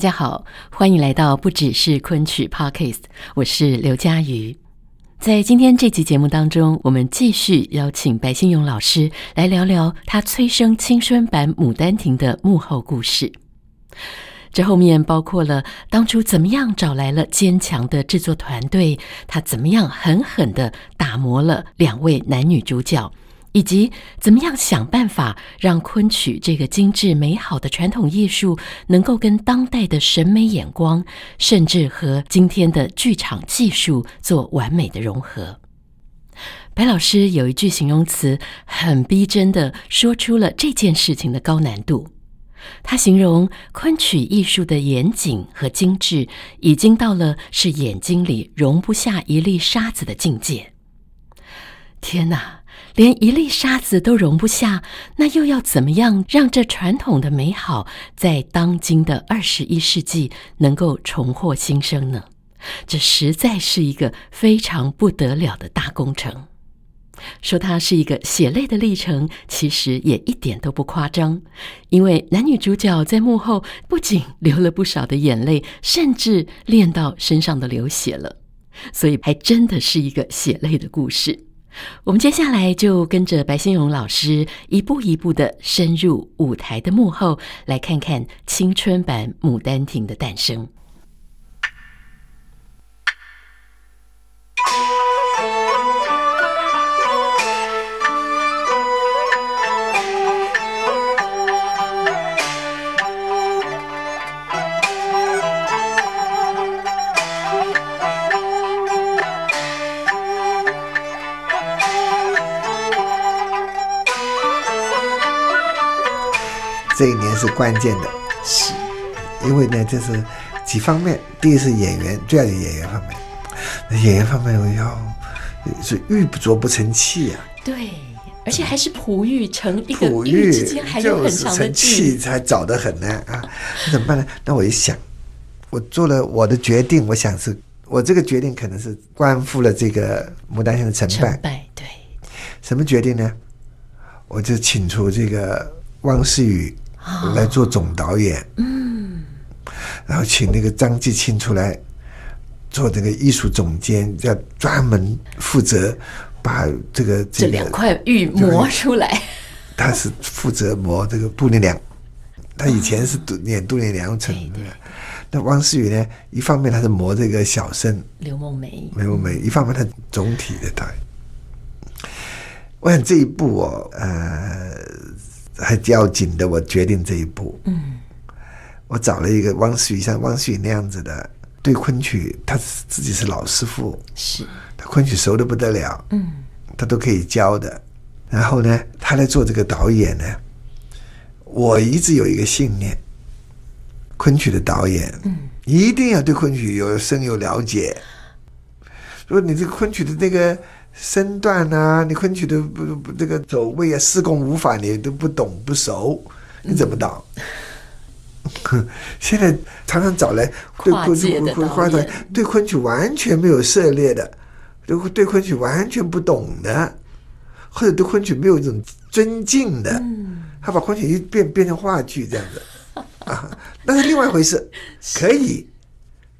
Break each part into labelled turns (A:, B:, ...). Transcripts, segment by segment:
A: 大家好，欢迎来到不只是昆曲 Podcast，我是刘佳瑜。在今天这集节目当中，我们继续邀请白先勇老师来聊聊他催生青春版《牡丹亭》的幕后故事。这后面包括了当初怎么样找来了坚强的制作团队，他怎么样狠狠地打磨了两位男女主角。以及怎么样想办法让昆曲这个精致美好的传统艺术，能够跟当代的审美眼光，甚至和今天的剧场技术做完美的融合。白老师有一句形容词，很逼真的说出了这件事情的高难度。他形容昆曲艺术的严谨和精致，已经到了是眼睛里容不下一粒沙子的境界。天哪！连一粒沙子都容不下，那又要怎么样让这传统的美好在当今的二十一世纪能够重获新生呢？这实在是一个非常不得了的大工程。说它是一个血泪的历程，其实也一点都不夸张，因为男女主角在幕后不仅流了不少的眼泪，甚至练到身上的流血了，所以还真的是一个血泪的故事。我们接下来就跟着白先勇老师一步一步的深入舞台的幕后，来看看青春版《牡丹亭》的诞生。
B: 是关键的，
A: 是，
B: 因为呢，这是几方面。第一是演员，最要有演员方面。那演员方面，我要是玉不琢不成器啊。
A: 对，而且还是璞玉成一个玉之间还有很长的
B: 气，才找得很呢啊。那怎么办呢？那我一想，我做了我的决定，我想是我这个决定可能是关乎了这个牡丹亭的成败。
A: 成败对。
B: 什么决定呢？我就请出这个汪世宇。来做总导演，
A: 嗯，
B: 然后请那个张继清出来做这个艺术总监，要专门负责把这个
A: 这两块玉磨出来。
B: 他是负责磨这个杜丽娘，他以前是演杜丽娘成的。那汪思雨呢？一方面他是磨这个小生
A: 刘梦梅，
B: 刘梦梅；一方面他总体的导演。我想这一部哦，呃。还要紧的，我决定这一步。
A: 嗯，
B: 我找了一个汪世宇，像汪世宇那样子的，对昆曲，他自己是老师傅，
A: 是，
B: 他昆曲熟的不得了，
A: 嗯，
B: 他都可以教的。然后呢，他来做这个导演呢，我一直有一个信念，昆曲的导演，
A: 嗯，
B: 一定要对昆曲有深有了解。如果你这个昆曲的那个。身段啊，你昆曲的不不这个走位啊，四功五法你都不懂不熟，你怎么导？嗯、现在常常找来对昆曲对，对昆曲完全没有涉猎的，对对昆曲完全不懂的，或者对昆曲没有一种尊敬的，
A: 嗯、
B: 他把昆曲一变变成话剧这样子 啊，那是另外一回事。可以，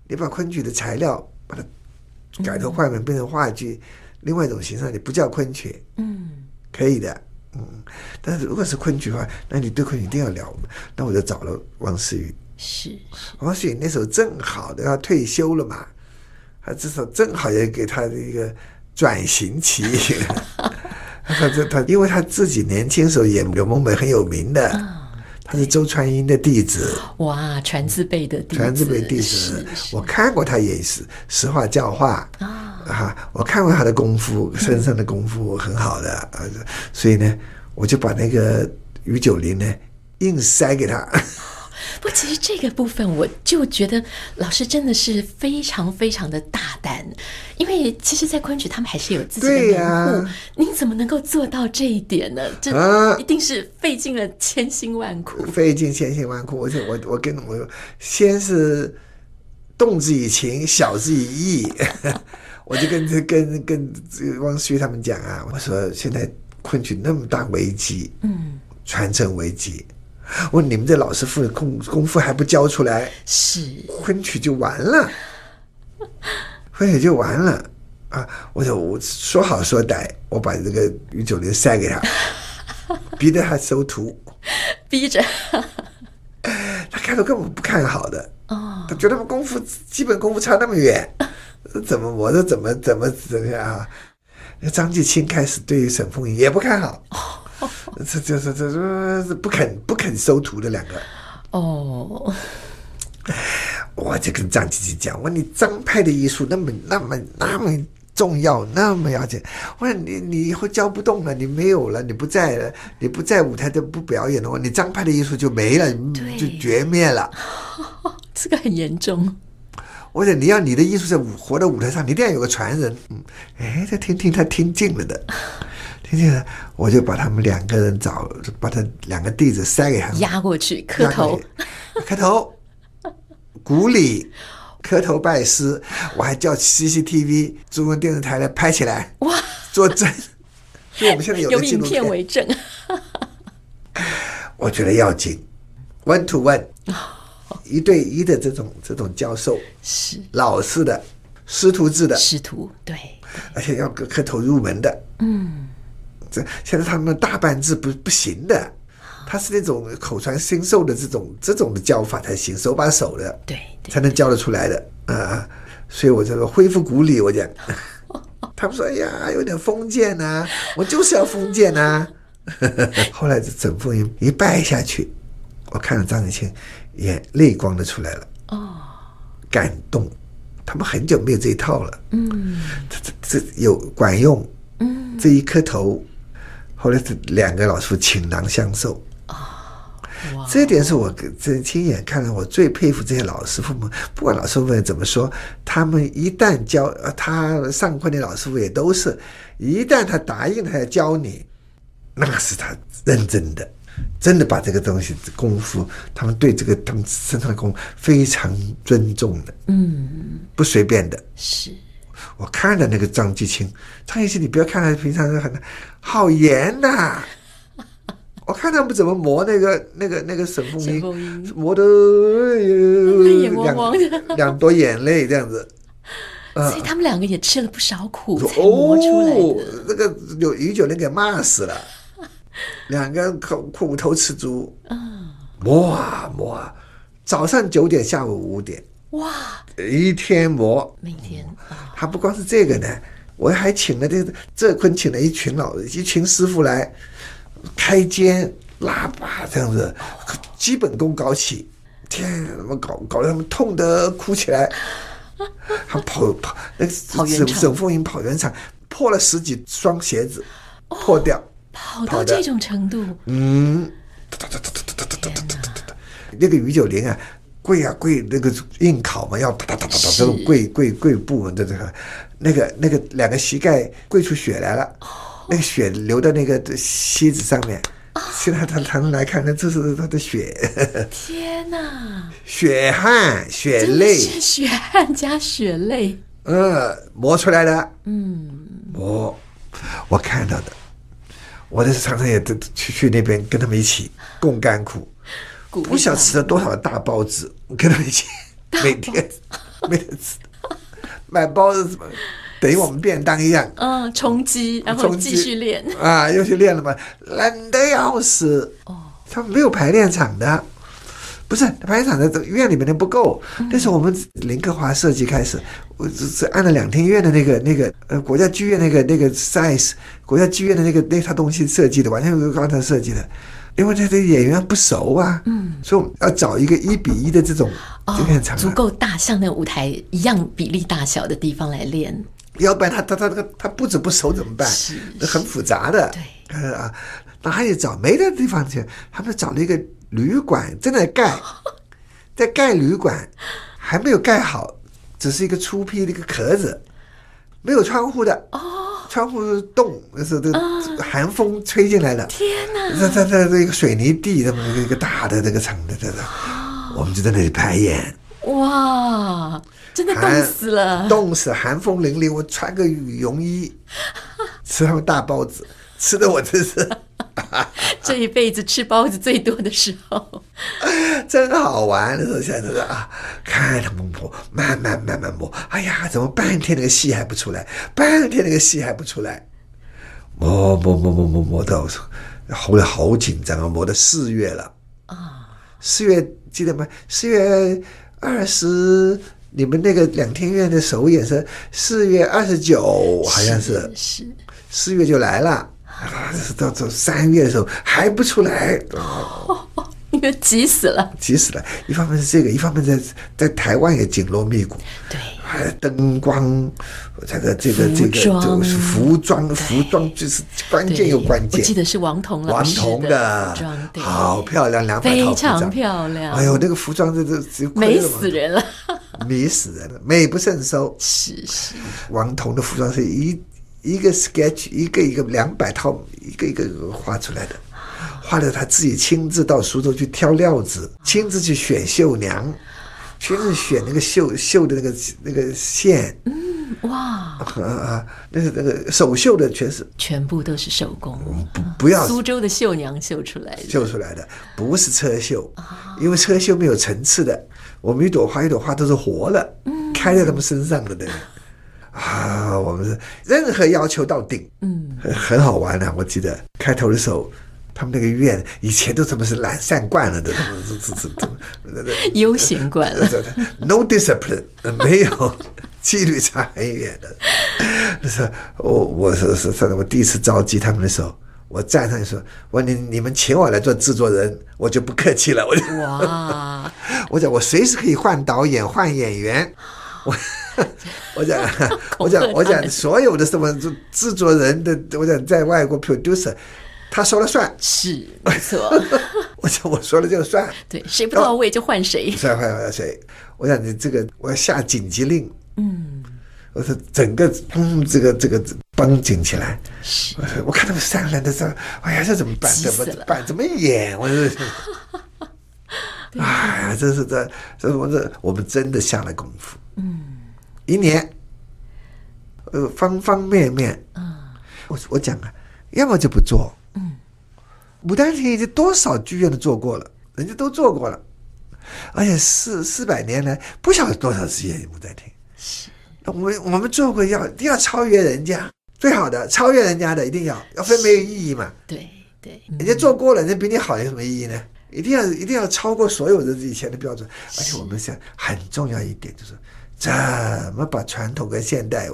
B: 你把昆曲的材料把它改头换面变成话剧。另外一种形式，你不叫昆曲，
A: 嗯，
B: 可以的，嗯，但是如果是昆曲的话，那你对昆曲一定要聊。那我就找了王思雨，
A: 是，
B: 王思雨那时候正好都要退休了嘛，他至少正好也给他一个转型期。他这他，因为他自己年轻时候演柳梦梅很有名的。嗯他是周传英的弟子，
A: 哇，传字辈的弟子，
B: 传字辈弟子。我看过他演实实话教化啊，啊，我看过他的功夫，身上的功夫很好的，所以呢，我就把那个于九龄呢硬塞给他。
A: 不，其实这个部分我就觉得老师真的是非常非常的大胆，因为其实，在昆曲他们还是有自己的门户，您、啊、怎么能够做到这一点呢？这一定是费尽了千辛万苦，
B: 啊、费尽千辛万苦。而且我我跟我先是动之以情，晓之以义，我就跟跟跟汪旭他们讲啊，我说现在昆曲那么大危机，嗯，传承危机。我说你们这老师傅的功功夫还不教出来，
A: 是。
B: 昆曲就完了，昆曲就完了。啊！我说我说好说歹，我把这个于九龄塞给他，逼着他收徒，
A: 逼着。
B: 他开头根本不看好的哦，他觉得我功夫基本功夫差那么远，怎么我这怎么怎么怎么样啊？那张继青开始对于沈凤仪也不看好。这这这这这不肯不肯收徒的两个哦，我就跟张继青讲，我说你张派的艺术那么那么那么重要，那么要紧，我说你你以后教不动了，你没有了，你不在了，你不在舞台就不表演的话，你张派的艺术就没了，就绝灭了。
A: 这个很严重。
B: 我说你要你的艺术在舞活在舞台上，你一定要有个传人。嗯，哎，他 听听他听进了的。听见我就把他们两个人找，把他两个弟子塞给他们，
A: 压过去磕头，
B: 磕头，鼓礼，磕头拜师。我还叫 CCTV 中央电视台来拍起来，哇，作证。就我们现在有，
A: 有影片为证。
B: 我觉得要紧，one to one，一对一的这种这种教授
A: 是。
B: 老师的师徒制的。
A: 师徒，对，
B: 而且要磕磕头入门的，嗯。这现在他们大班制不不行的，他是那种口传心授的这种这种的教法才行，手把手的，
A: 对，对。
B: 才能教得出来的。啊。所以我这个恢复古礼，我讲，他们说哎呀，有点封建呐、啊，我就是要封建呐、啊。后来这沈凤英一拜下去，我看到张继青眼泪光都出来了，哦，感动，他们很久没有这一套了，嗯，这这这有管用，嗯，这一磕头。后来这两个老师傅倾囊相授。啊，这点是我这亲眼看到，我最佩服这些老师傅们。不管老师傅怎么说，他们一旦教他上课的老师傅也都是，一旦他答应他要教你，那是他认真的，真的把这个东西功夫，他们对这个他们身上的功夫非常尊重的，嗯，不随便的，
A: 是。
B: 我看了那个张继清，张继清，你不要看他平常很好严呐、啊。我看他们怎么磨那个那个那个沈凤英，磨的眼汪汪的，两朵眼泪这样子。
A: 所以他们两个也吃了不少苦才磨出来的。哦，
B: 那个有于九龄给骂死了，两个人苦苦头吃足。磨啊磨啊，早上九点，下午五点。哇！一天磨，
A: 每天。
B: 他不光是这个呢，我还请了这这坤请了一群老一群师傅来开肩拉把这样子，基本功搞起。天，怎么搞搞得他们痛得哭起来？还跑跑那个沈沈凤英跑圆场，破了十几双鞋子，破掉，
A: 跑到这种程度。
B: 嗯，那个于九龄啊。跪啊跪，那个硬考嘛，要哒哒哒哒哒这种跪跪跪步的这个，那个那个两个膝盖跪出血来了，哦、那个血流到那个席子上面，哦、现在他他们来看看，这是他的血。
A: 天哪！
B: 血汗血泪，
A: 血汗加血泪。
B: 嗯，磨出来的。嗯，磨，我看到的，我这是常常也都去去那边跟他们一起共甘苦。不晓得吃了多少大包子，我跟他们一起 每天每天吃，买包子什么等于我们便当一样？
A: 嗯，充饥，然后继续练。
B: 啊，又去练了嘛，懒得要死。哦，他们没有排练场的，不是排练场的院里面的不够。那时候我们林克华设计开始，我只只按了两天院的那个那个呃国家剧院那个那个 size，国家剧院的那个那套东西设计的，完全是刚才设计的。因为他的演员不熟啊，嗯，所以我们要找一个一比一的这种练场，
A: 足够大，像那个舞台一样比例大小的地方来练。
B: 要不然他他他他他不止不熟怎么办？
A: 是，
B: 很复杂的。
A: 对，
B: 啊，那还得找没的地方去，他们找了一个旅馆正在盖，在盖旅馆，还没有盖好，只是一个粗坯的一个壳子，没有窗户的。哦，窗户是洞，那是这寒风吹进来的。
A: 天哪！
B: 在在在这个水泥地，这么一个一个大的那个城的，这个，我们就在那里排演。
A: 哇，真的冻死了，
B: 冻死，寒风凛凛。我穿个羽绒衣，吃他们大包子，吃的我真是。
A: 这一辈子吃包子最多的时候，
B: 真好玩那时候，现在是啊，看他们磨，慢慢慢慢磨。哎呀，怎么半天那个戏还不出来？半天那个戏还不出来？磨磨磨磨磨磨到后来好紧张啊！磨到四月了啊，四月记得吗？四月二十，你们那个两天院的首演是四月二十九，好像是四月就来了。啊，到到三月的时候还不出来，
A: 哦，你们急死了，
B: 急死了。一方面是这个，一方面在在台湾也紧锣密鼓，
A: 对，
B: 还灯光，这个这个这个就是服装，服装就是关键又关键。
A: 我记得是王彤
B: 王彤的，好漂亮，两百套
A: 非常漂亮。
B: 哎呦，那个服装这这这
A: 美死人了，
B: 美死人了，美不胜收。
A: 是是，
B: 王彤的服装是一。一个 sketch，一个一个两百套，一个一个画出来的，画的他自己亲自到苏州去挑料子，亲自去选绣娘，亲自选那个绣绣的那个那个线。
A: 嗯，哇，
B: 啊啊，那是那个手绣的，全是。
A: 全部都是手工，
B: 不不要。
A: 苏州的绣娘绣出来的，
B: 绣出来的不是车绣，因为车绣没有层次的，我们一朵花一朵花都是活的，开在他们身上的那个。啊，我们是任何要求到顶，嗯，很好玩的、啊。我记得开头的时候，他们那个院以前都怎么是懒散惯了的，怎么怎么怎么
A: 悠闲惯了
B: ，no discipline，没有纪律差很远的。那时候我我是是是，我第一次召集他们的时候，我站上去说：“我你你们请我来做制作人，我就不客气了。”我就哇，我讲我随时可以换导演换演员，我。我讲，我讲，我讲，所有的什么制作人的，我讲在外国 producer，他说了算，
A: 是没错。
B: 我讲我说了就算，
A: 对，谁不到位就换谁，
B: 换换谁。我想你这个，我要下紧急令，嗯，我说整个，嗯，这个这个绷紧起来。是，我看他们三个人的时候，哎呀，这怎么办？怎么办？怎么演？我说，哎呀，这是这，这我这我们真的下了功夫，嗯。一年，呃，方方面面，嗯，我我讲啊，要么就不做，嗯，牡丹亭已经多少剧院都做过了，人家都做过了，而且四四百年来不晓得多少次演牡丹亭，是，我们我们做过要一定要超越人家，最好的超越人家的一定要，要非没有意义嘛，
A: 对对，
B: 人家做过了，人家比你好有什么意义呢？一定要一定要超过所有的以前的标准，而且我们想很重要一点就是。怎么把传统跟现代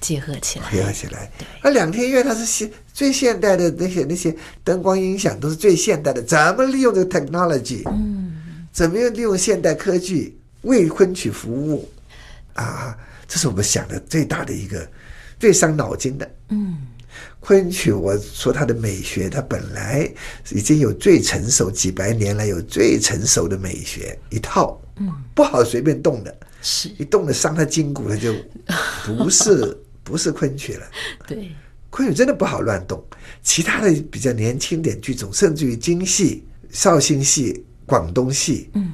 A: 结合起来？
B: 结合起来。那两厅院它是现最现代的那些那些灯光音响都是最现代的，怎么利用这个 technology？嗯，怎么样利用现代科技为昆曲服务？啊，这是我们想的最大的一个最伤脑筋的。嗯，昆曲，我说它的美学，它本来已经有最成熟，几百年来有最成熟的美学一套，嗯，不好随便动的。是一动了伤他筋骨，他就不是 不是昆曲了。对，昆曲真的不好乱动。其他的比较年轻点剧种，甚至于京戏、绍兴戏、广东戏，嗯，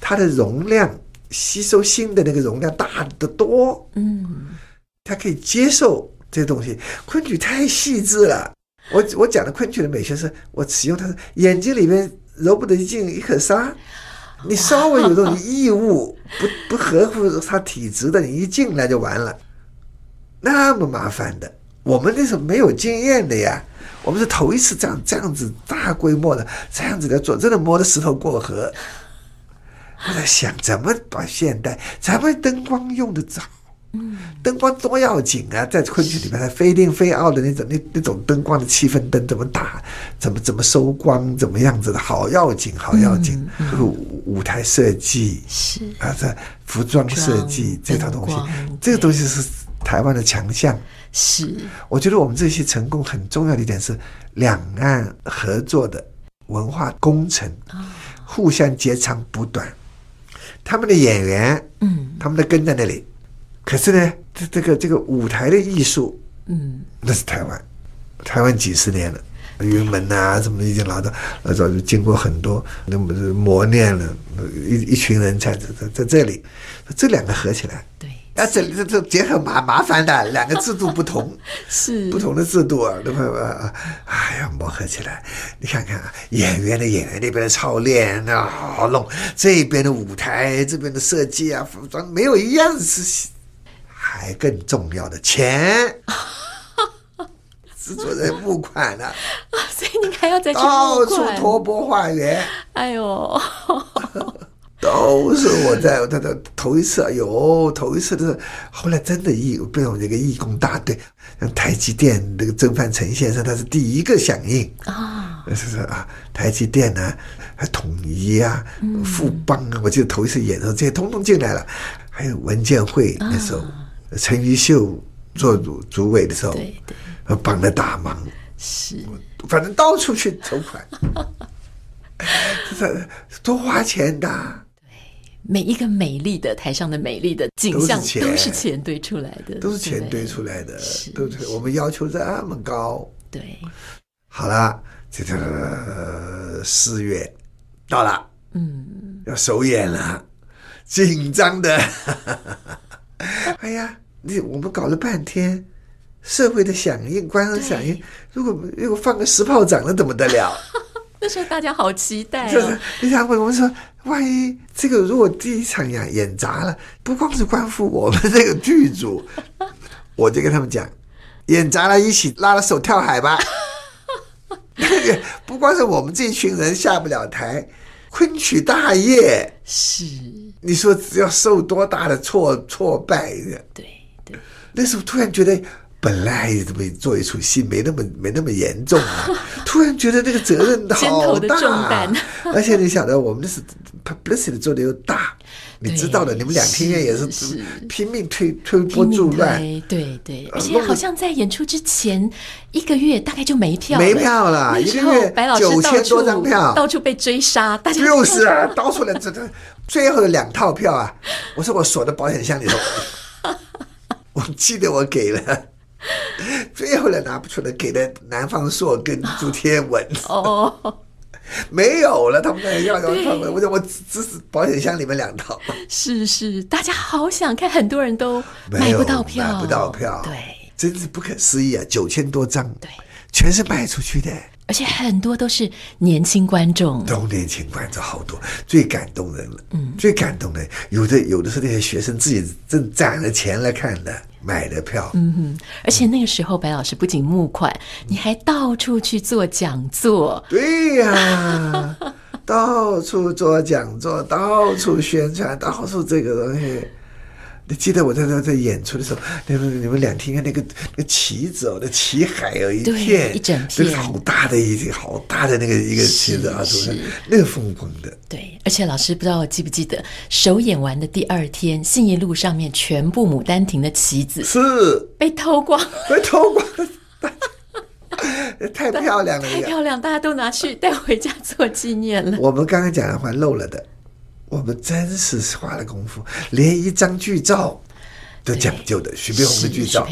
B: 它的容量吸收新的那个容量大得多，嗯，它可以接受这些东西。昆曲太细致了。我我讲的昆曲的美学是，我使用它的眼睛里面揉不得进一颗沙。你稍微有这种异物不不合乎他体质的，你一进来就完了，那么麻烦的。我们那时候没有经验的呀，我们是头一次这样这样子大规模的这样子的做，真的摸着石头过河。我在想，怎么把现代，咱们灯光用的早？嗯，灯光多要紧啊！在昆曲里面，它飞进飞奥的那种那那种灯光的气氛灯怎么打，怎么怎么收光，怎么样子的，好要紧，好要紧。嗯嗯、舞舞台设计是啊，这服装设计这套东西，这个东西是台湾的强项。
A: 是，
B: 我觉得我们这些成功很重要的一点是两岸合作的文化工程，互相截长补短。他们的演员，嗯，他们都跟在那里，可是呢，这这个这个舞台的艺术，嗯，那是台湾，台湾几十年了，云门啊什么的已经拿到老早就经过很多那么磨练了，一一群人才在在在这里，这两个合起来，对。啊，这这这结合麻麻烦的，两个制度不同，是不同的制度啊，对吧？哎呀，磨合起来，你看看啊，演员的演员那边的操练啊，好好弄，这边的舞台这边的设计啊，服装没有一样是，还更重要的钱，制作人募款了，
A: 所以你还要再去
B: 到处托钵化缘，
A: 哎呦。
B: 都是我在他的头一次，哎呦，头一次的，后来真的义变成这个义工大队，像台积电那个曾范成先生，他是第一个响应。啊，是是啊，台积电呢，还统一啊，富邦啊，我记得头一次演的时候，这些通通进来了，还有文建会那时候，陈玉秀做主主委的时候，对对，帮了大忙，是，反正到处去筹款，这多花钱的。
A: 每一个美丽的台上的美丽的景象都是钱堆出来的，
B: 都是钱堆出来的，都是我们要求这么高。
A: 对，
B: 好了，这个四月到了，嗯，要首演了，紧张的。哎呀，你我们搞了半天，社会的响应、观众响应，如果如果放个石炮仗，那怎么得了？
A: 那时候大家好期待哦！
B: 就是你想问我们说，万一这个如果第一场演演砸了，不光是关乎我们这个剧组，我就跟他们讲，演砸了，一起拉了手跳海吧。不光是我们这群人下不了台，昆曲大业是你说只要受多大的挫挫败的？对对，那时候突然觉得。本来怎么做一出戏没那么没那么严重啊，突然觉得这个责任好大，而且你晓得我们那是 publicity 做的又大，你知道的，你们两厅院也是拼命推推波助澜，
A: 对对，而且好像在演出之前一个月大概就没票，
B: 没票了，一个月九千多张票，
A: 到处被追杀，大家
B: 就是啊，到。处来这这最后的两套票啊，我说我锁在保险箱里头，我记得我给了。最后来拿不出来，给了南方朔跟朱天文。哦，没有了，他们那要要他们，我我只是保险箱里面两套。
A: 是是，大家好想看，很多人都买不到票，
B: 买不到票，
A: 对，
B: 真是不可思议啊！九千多张，对，全是卖出去的，
A: 而且很多都是年轻观众，
B: 都年轻观众好多，最感动人了，嗯，最感动的，有的有的是那些学生自己正攒了钱来看的。买的票，
A: 嗯哼，而且那个时候白老师不仅募款，你还到处去做讲座，
B: 对呀、啊，到处做讲座，到处宣传，到处这个东西。你记得我在那在演出的时候，那个你们俩听看那个那个旗子哦，那旗海哦一片，
A: 一整片，
B: 好大的一个好大的那个一个旗子啊，是那个风光的。
A: 对，而且老师不知道我记不记得，首演完的第二天，信义路上面全部牡丹亭的旗子
B: 是
A: 被偷光，
B: 被偷光，太漂亮了，
A: 太漂亮，大家都拿去带回家做纪念了。
B: 我们刚刚讲的话漏了的。我们真是花了功夫，连一张剧照都讲究的。徐悲鸿的剧照，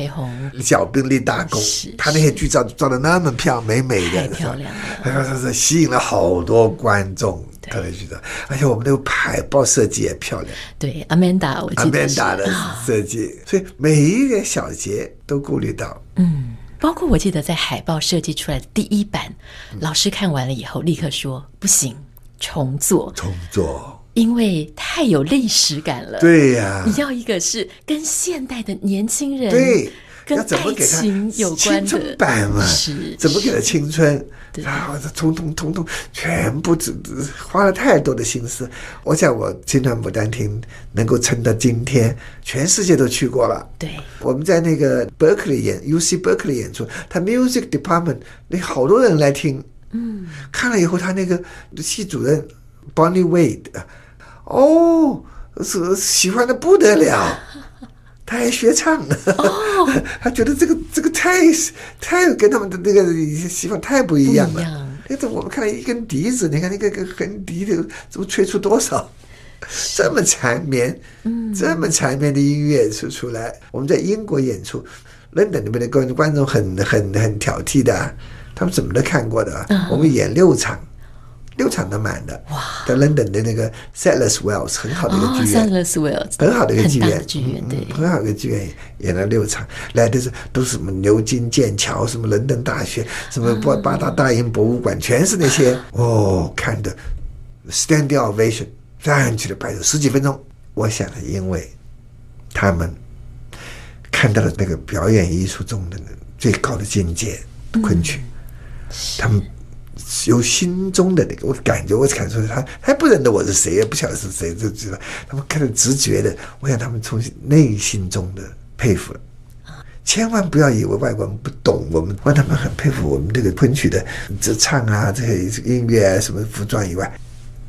B: 小兵立大功，他那些剧照照的那么漂美美的，太漂亮了，是吸引了好多观众。特别剧照，而且我们那个海报设计也漂亮。
A: 对，Amanda，我记得
B: Amanda 的设计，所以每一个小节都顾虑到。
A: 嗯，包括我记得在海报设计出来的第一版，老师看完了以后立刻说：“不行，重做，
B: 重做。”
A: 因为太有历史感了，
B: 对呀，
A: 你要一个是跟现代的年轻人，
B: 对，
A: 跟爱情有关的
B: 版嘛，是怎么给他青春？然后通通通通全部只花了太多的心思。我想我青春牡丹亭能够撑到今天，全世界都去过了。
A: 对，
B: 我们在那个 Berkeley 演，UC Berkeley 演出，他 Music Department 那好多人来听，嗯，看了以后，他那个系主任 Bonnie Wade。哦，是喜欢的不得了，他还学唱呢。哦、他觉得这个这个太太跟他们的那个西方太不一样了。那这我们看到一根笛子，你看那个个横笛的，怎么吹出多少这么缠绵，嗯，这么缠绵的音乐出出来？我们在英国演出，London 那边的观观众很很很挑剔的，他们怎么都看过的。嗯、我们演六场。六场都满的，哇！在 London 的那个 Sadler's Wells 很好的一个剧院
A: ，Sadler's Wells
B: 很好的一个剧院，
A: 剧院对，
B: 很好的一个剧院演了六场，来的是都是什么牛津、剑桥，什么伦敦大学，什么八八大大英博物馆，全是那些 哦，看的。Standing Ovation，站起来拍手十几分钟。我想，因为他们看到了那个表演艺术中的最高的境界——昆曲，他们。由心中的那个，我感觉，我感受他，他不认得我是谁，也不晓得是谁，就知道他们看着直觉的，我想他们从内心中的佩服了。千万不要以为外国人不懂我们，让他们很佩服我们这个昆曲的这唱啊，这些音乐啊，什么服装以外，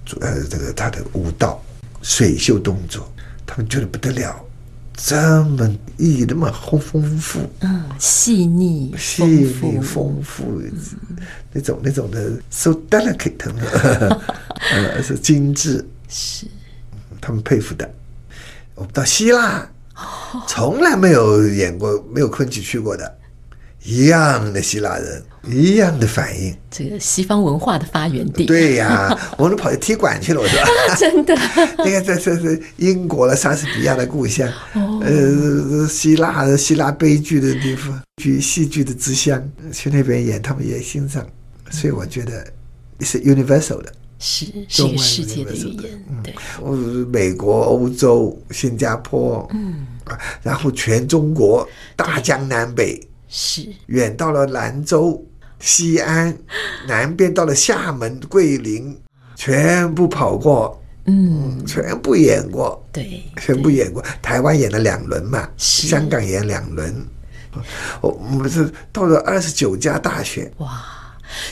B: 主要是这个他的舞蹈、水袖动作，他们觉得不得了。这么意义那么丰丰富，
A: 嗯，细腻、
B: 细腻、丰富，那种那种的，so delicate，呃，是精致，
A: 是
B: 他们佩服的。我们到希腊，从来没有演过，没有昆曲去过的。一样的希腊人，一样的反应。
A: 这个西方文化的发源地。
B: 对呀、啊，我们跑去踢馆去了，我说。
A: 真的。
B: 你看，在在在英国的莎士比亚的故乡，哦、呃，希腊希腊悲剧的地方，剧戏剧的之乡，去那边演，他们也欣赏。所以我觉得是 universal 的，
A: 是是一个世界的语言。对，
B: 嗯，美国、欧洲、新加坡，嗯，然后全中国，大江南北。
A: 是。
B: 远到了兰州、西安，南边到了厦门、桂林，全部跑过，嗯，全部演过，
A: 对，
B: 全部演过。台湾演了两轮嘛，香港演两轮，我我们是到了二十九家大学，
A: 哇。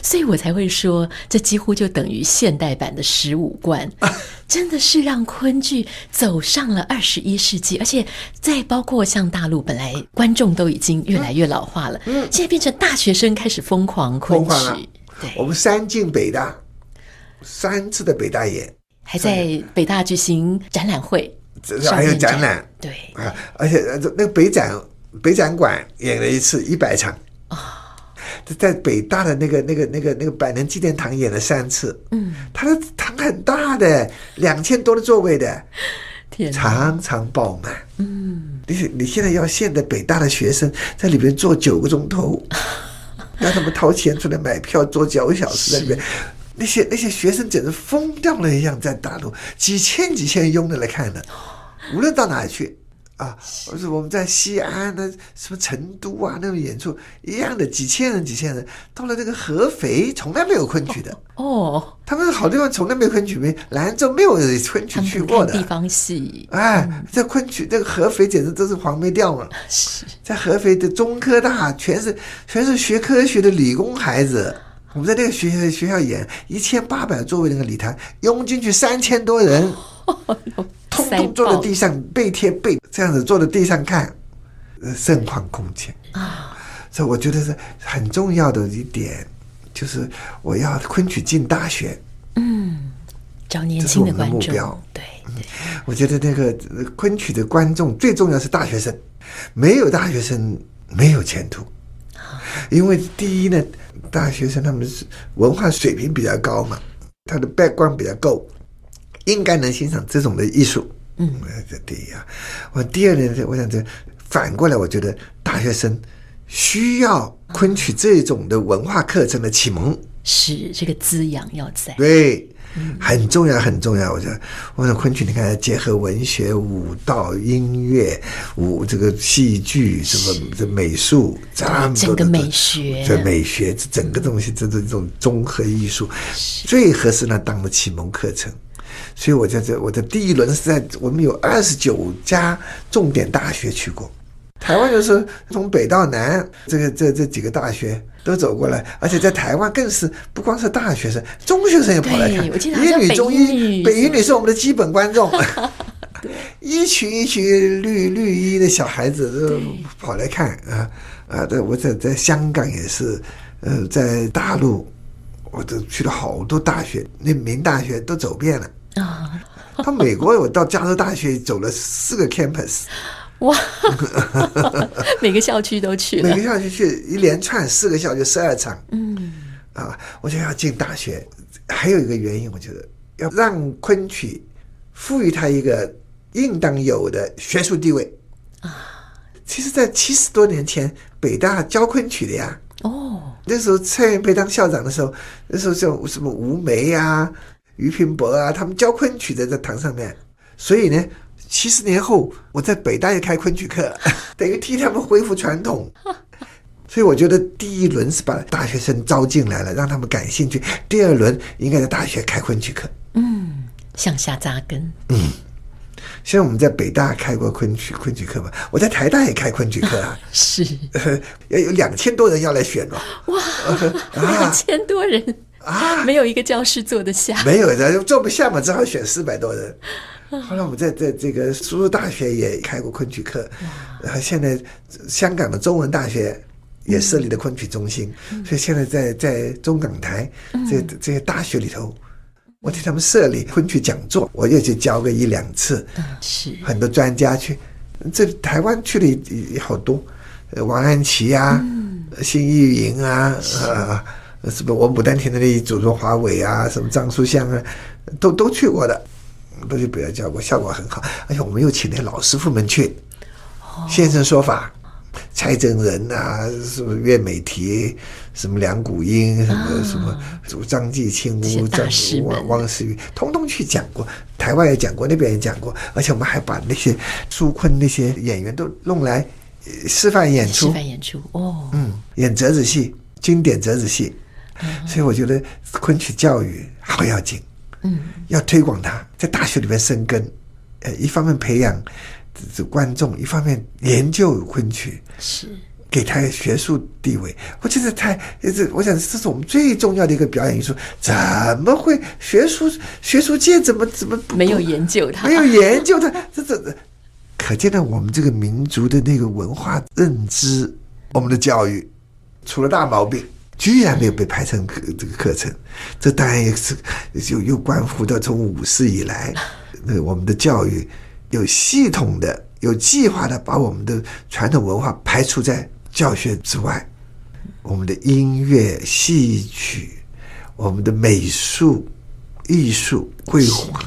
A: 所以我才会说，这几乎就等于现代版的十五贯，真的是让昆剧走上了二十一世纪，而且再包括像大陆，本来观众都已经越来越老化了，嗯，现在变成大学生开始疯狂昆曲。对，
B: 我们三进北大，三次的北大演，
A: 还在北大举行展览会，
B: 还有展览，
A: 对
B: 啊，而且那个北展北展馆演了一次一百场啊。在北大的那个、那个、那个、那个百年纪念堂演了三次，嗯，他的堂很大的，两千多的座位的，天哪，常常爆满，嗯，你你现在要现在北大的学生在里边坐九个钟头，让他们掏钱出来买票坐九个小时在里面，那些那些学生简直疯掉了一样，在大陆。几千几千拥着来看的，无论到哪里去。啊，不是我们在西安的什么成都啊，那种演出一样的，几千人几千人，到了那个合肥，从来没有昆曲的哦。他们好地方从来没有昆曲，没兰州没有昆曲去过的
A: 地方戏。
B: 哎，在昆曲这个合肥简直都是黄梅调嘛。是 在合肥的中科大，全是全是学科学的理工孩子。我们在那个学校学校演一千八百座位那个礼堂，拥进去三千多人。通通坐在地上，背贴背，这样子坐在地上看，盛况空前。啊！所以我觉得是很重要的一点，就是我要昆曲进大学，
A: 嗯，找年轻的观众。对，对，我
B: 觉得那个昆曲的观众最重要是大学生，没有大学生没有前途，因为第一呢，大学生他们是文化水平比较高嘛，他的 background 比较够。应该能欣赏这种的艺术，嗯，这第一啊。我第二呢，我想这反过来，我觉得大学生需要昆曲这种的文化课程的启蒙，
A: 是这个滋养要在，
B: 对，嗯、很重要，很重要。我觉得，我想昆曲，你看结合文学、舞蹈、音乐、舞这个戏剧什么这美术，这么
A: 整个美学，
B: 这美学这整个东西，这这种综合艺术，最合适呢当的启蒙课程。所以我在这，我的第一轮是在我们有二十九家重点大学去过，台湾就是从北到南，这个这这几个大学都走过来，而且在台湾更是不光是大学生，中学生也跑来看。
A: 一女中医，
B: 北一女是我们的基本观众。一群一群绿绿衣的小孩子都跑来看啊啊！对，我在在香港也是，呃，在大陆我都去了好多大学，那名大学都走遍了啊。他美国，我到加州大学走了四个 campus，
A: 哇，每个校区都去了，
B: 每个校区去一连串四个校区十二场，
A: 嗯，
B: 啊，我就要进大学。还有一个原因，我觉得要让昆曲赋予它一个应当有的学术地位啊。其实，在七十多年前，北大教昆曲的呀。哦，那时候蔡元培当校长的时候，那时候叫什么吴梅啊。俞平伯啊，他们教昆曲的在这堂上面，所以呢，七十年后我在北大也开昆曲课，等于替他们恢复传统。所以我觉得第一轮是把大学生招进来了，让他们感兴趣；第二轮应该在大学开昆曲课，
A: 嗯，向下扎根。
B: 嗯，像我们在北大开过昆曲昆曲课吧，我在台大也开昆曲课啊，
A: 是，
B: 要有两千多人要来选哦，
A: 哇，两千多人。啊，没有一个教室坐得下，
B: 没有的坐不下嘛，只好选四百多人。后来我们在在这个苏州大学也开过昆曲课，然后现在香港的中文大学也设立了昆曲中心，所以现在在在中港台这这些大学里头，我替他们设立昆曲讲座，我也去教个一两次。是很多专家去，这台湾去的也好多，王安琪啊，辛玉莹啊啊。什么？我牡丹亭的那祖宗华伟啊，什么张书香啊，都都去过的，都去北大教过，效果很好。而且我们又请那老师傅们去，现身说法，蔡正仁啊，什么岳美缇，什么梁谷英，什么什么，张继清、张王汪思玉，通通去讲过。台湾也讲过，那边也讲过。而且我们还把那些苏昆那些演员都弄来示范演出，
A: 示范演出哦，
B: 嗯，演折子戏，经典折子戏。所以我觉得昆曲教育好要紧，嗯，要推广它，在大学里面生根，呃，一方面培养这观众，一方面研究昆曲，是给他学术地位。我觉得太这，我想这是我们最重要的一个表演艺术。怎么会学术学术界怎么怎么
A: 没有研究它？
B: 没有研究它，这这可见到我们这个民族的那个文化认知，我们的教育出了大毛病。居然没有被排成课这个课程，这当然也是就又关乎到从五四以来，那我们的教育有系统的、有计划的把我们的传统文化排除在教学之外，我们的音乐、戏曲、我们的美术、艺术、绘画，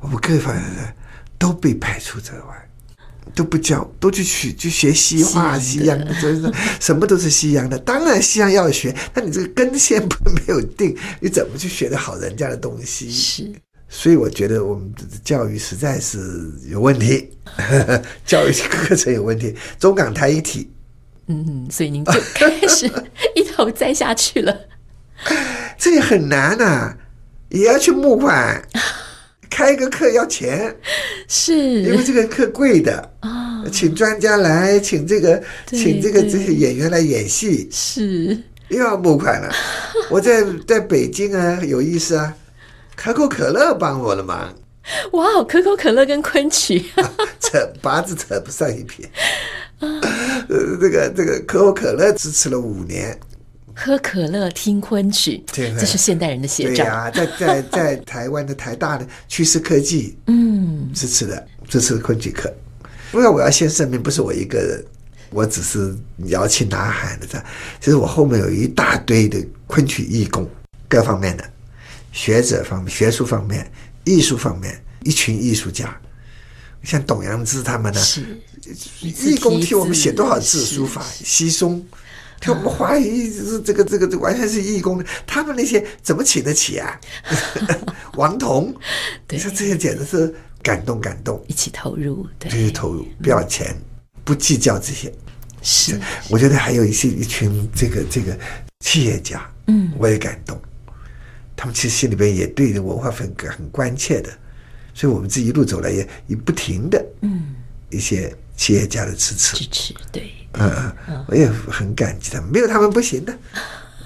B: 我们各方面的都被排除在外。都不教，都去学去学西化、西洋的，所以说什么都是西洋的。当然西洋要学，但你这个根线不没有定，你怎么去学得好人家的东西？是，所以我觉得我们的教育实在是有问题，教育课程有问题，中港台一体。
A: 嗯，所以您就开始一头栽下去了。
B: 这也很难呐、啊，也要去募款。开一个课要钱，
A: 是。
B: 因为这个课贵的。啊，请专家来，请这个，请这个这些演员来演戏，
A: 是。
B: 又要募款了。我在在北京啊，有意思啊，可口可乐帮我了忙。
A: 哇，可口可乐跟昆曲，
B: 扯八字扯不上一撇。呃，这个这个可口可乐支持了五年。
A: 喝可乐听昆曲，这是现代人的写照。对
B: 呀，在在在台湾的台大的趋势科技，嗯，支持的支持昆曲课。不过我要先声明，不是我一个人，我只是摇旗呐喊的。这其实我后面有一大堆的昆曲义工，各方面的学者方面、学术方面、艺术方面，一群艺术家，像董阳之他们呢，是义工替我们写多少字书法，稀松。听我们华语是这个这个这完全是义工，他们那些怎么请得起啊？王彤，你说这些简直是感动感动，
A: 一起投入，对，
B: 一起投入，不要钱，不计较这些。是，我觉得还有一些一群这个这个企业家，嗯，我也感动，他们其实心里边也对文化很很关切的，所以我们这一路走来也也不停的，嗯，一些企业家的支持，
A: 支持，对。
B: 嗯嗯，我也很感激他们，没有他们不行的。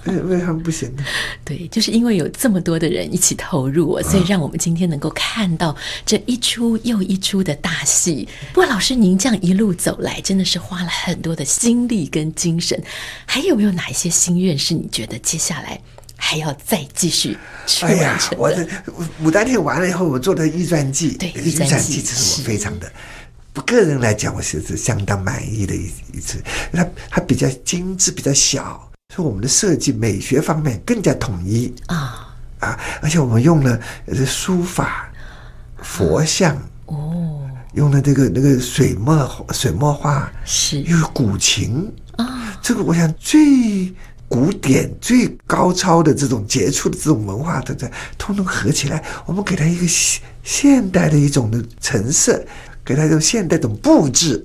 B: 为什么不行呢？
A: 对，就是因为有这么多的人一起投入，所以让我们今天能够看到这一出又一出的大戏。不过，老师您这样一路走来，真的是花了很多的心力跟精神。还有没有哪一些心愿是你觉得接下来还要再继续去完成的？哎呀，
B: 我的《牡丹亭》完了以后，我做的预传记，
A: 对，预传记，
B: 这是我非常的。我个人来讲，我是是相当满意的一一次，它它比较精致，比较小，所以我们的设计美学方面更加统一啊啊！而且我们用了书法、佛像哦，用了这个那个水墨水墨画，
A: 是
B: 又有古琴啊。这个我想最古典、最高超的这种杰出的这种文化，都在通通合起来，我们给它一个现现代的一种的成色。给他用现代这种布置，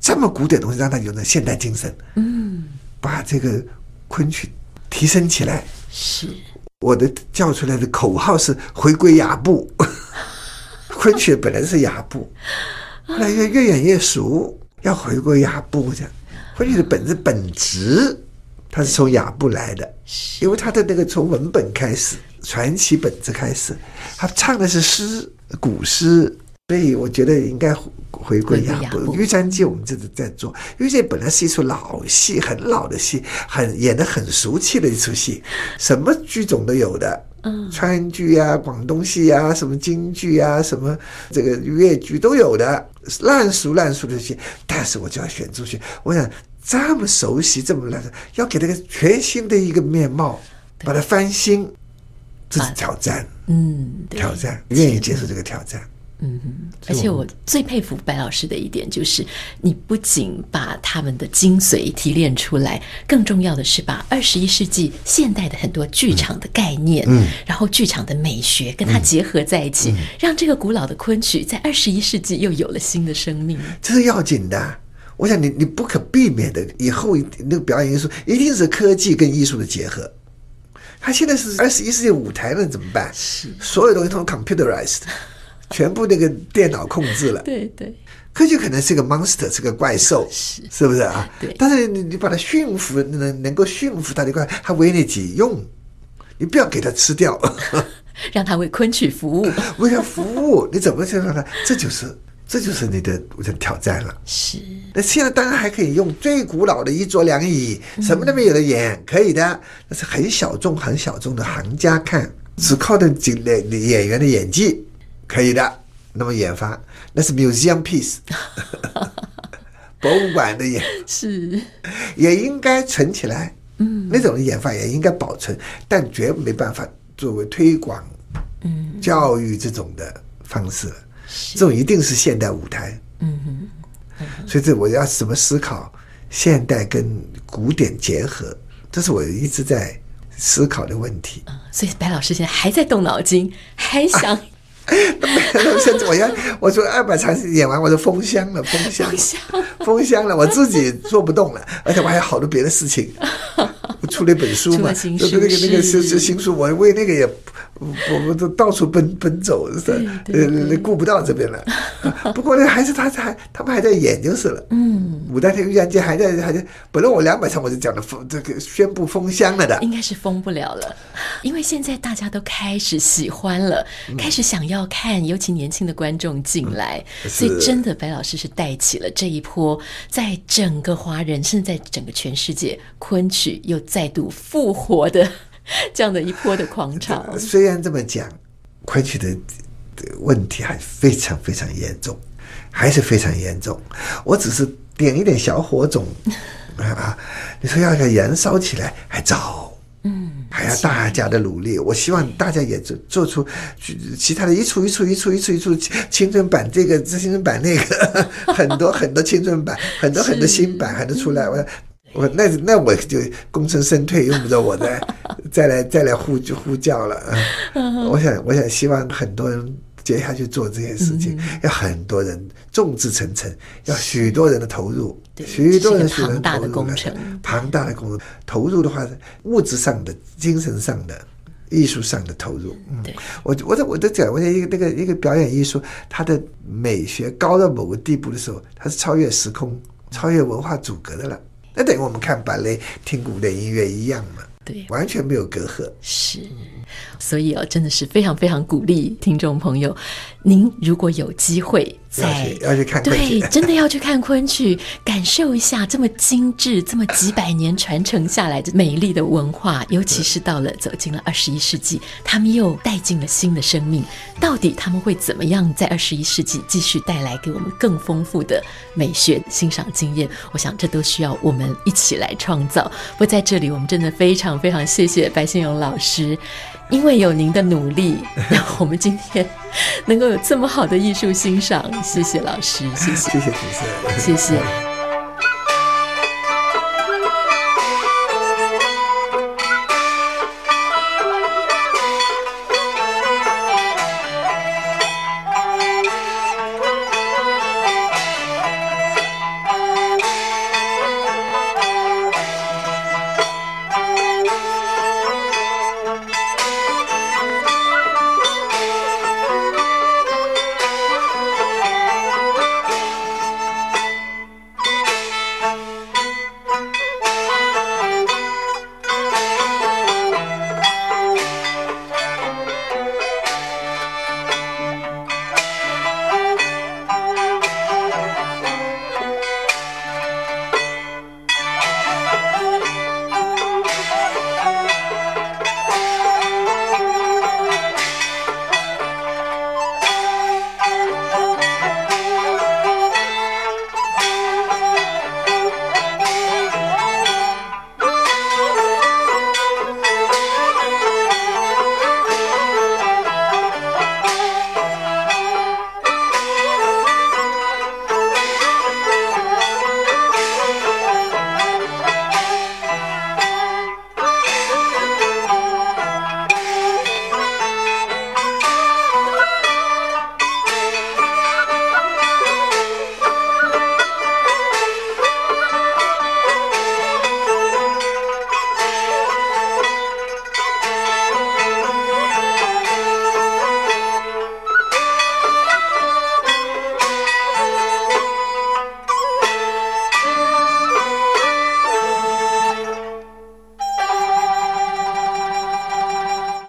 B: 这么古典的东西，让他有了现代精神。嗯，把这个昆曲提升起来。
A: 是，
B: 我的叫出来的口号是回归雅布。昆曲本来是雅布，后来越越演越熟，要回归雅布。这样，昆曲的本质本质，它是从雅布来的，因为它的那个从文本开始，传奇本质开始，他唱的是诗，古诗。所以我觉得应该回归雅步。《玉簪记》我们这次在做，《玉簪记》本来是一出老戏，很老的戏，很演的很俗气的一出戏，什么剧种都有的，嗯，川剧啊、广东戏啊、什么京剧啊、什么这个粤剧都有的，烂熟烂熟的戏。但是我就要选出去，我想这么熟悉，这么烂的，要给他个全新的一个面貌，把它翻新，这是挑战，嗯，挑战，愿意接受这个挑战。
A: 嗯哼，而且我最佩服白老师的一点就是，你不仅把他们的精髓提炼出来，更重要的是把二十一世纪现代的很多剧场的概念，嗯，然后剧场的美学跟它结合在一起，嗯，让这个古老的昆曲在二十一世纪又有了新的生命。
B: 这是要紧的，我想你你不可避免的，以后那个表演艺术一定是科技跟艺术的结合。他现在是二十一世纪舞台了，怎么办？是所有东西都 computerized。全部那个电脑控制了，
A: 对对，
B: 科技可能是个 monster，是个怪兽，是是不是啊？
A: 对。
B: 但是你你把它驯服，能能够驯服它的话，它为你己用，你不要给它吃掉，
A: 让它为昆曲服务，
B: 为它服务，你怎么去让它？这就是这就是你的我的挑战了。
A: 是。
B: 那现在当然还可以用最古老的一桌两椅，什么都没有的演，可以的。那是很小众很小众的行家看，只靠的几演员的演技。可以的，那么研发那是 museum piece，博物馆的演
A: 是。
B: 也应该存起来，嗯，那种研发也应该保存，但绝没办法作为推广，嗯，教育这种的方式，这种一定是现代舞台，嗯哼，所以这我要怎么思考现代跟古典结合，这是我一直在思考的问题。
A: 所以白老师现在还在动脑筋，还想、啊。
B: 甚至我要我说二百场演完，我都封箱了，封箱，封箱了，我自己做不动了，而且我还有好多别的事情，我出了一本书嘛，那个那个是是新书，我为那个也。我们都到处奔奔走，是呃，顾不到这边了。不过呢，还是他还他们还在演就是了。嗯，牡丹亭玉簪记还在还在。本来我两百场我就讲了封这个宣布封箱了的，
A: 应该是封不了了，因为现在大家都开始喜欢了，嗯、开始想要看，尤其年轻的观众进来，嗯、所以真的白老师是带起了这一波，在整个华人甚至在整个全世界昆曲又再度复活的。这样的一波的狂潮，
B: 虽然这么讲，昆曲的问题还非常非常严重，还是非常严重。我只是点一点小火种 啊，你说要要燃烧起来还早，嗯，还要大家的努力。我希望大家也做做出其他的一出一出一出一出一出青春版这个青春版那个 很多很多青春版很多很多新版还能出来我。我那那我就功成身退，用不着我再再来再来呼呼叫了啊！我想我想希望很多人接下去做这件事情，要很多人众志成城，要许多人的投入，许多人许多人投入，庞大的工程，庞大的工程投入的话，物质上的、精神上的、艺术上的投入。嗯，我我我都讲，我讲一个那个一个表演艺术，它的美学高到某个地步的时候，它是超越时空、超越文化阻隔的了。那等于我们看芭蕾、听古典音乐一样嘛。
A: 对，
B: 完全没有隔阂。
A: 是，所以哦，真的是非常非常鼓励听众朋友，您如果有机会在
B: 要去，要去看昆，
A: 对，真的要去看昆曲，感受一下这么精致、这么几百年传承下来的美丽的文化，尤其是到了走进了二十一世纪，他们又带进了新的生命。到底他们会怎么样在二十一世纪继续带来给我们更丰富的美学欣赏经验？我想这都需要我们一起来创造。不过在这里，我们真的非常非常谢谢白先勇老师，因为有您的努力，让我们今天能够有这么好的艺术欣赏。谢谢老师，谢谢，
B: 谢谢主持人，
A: 谢谢。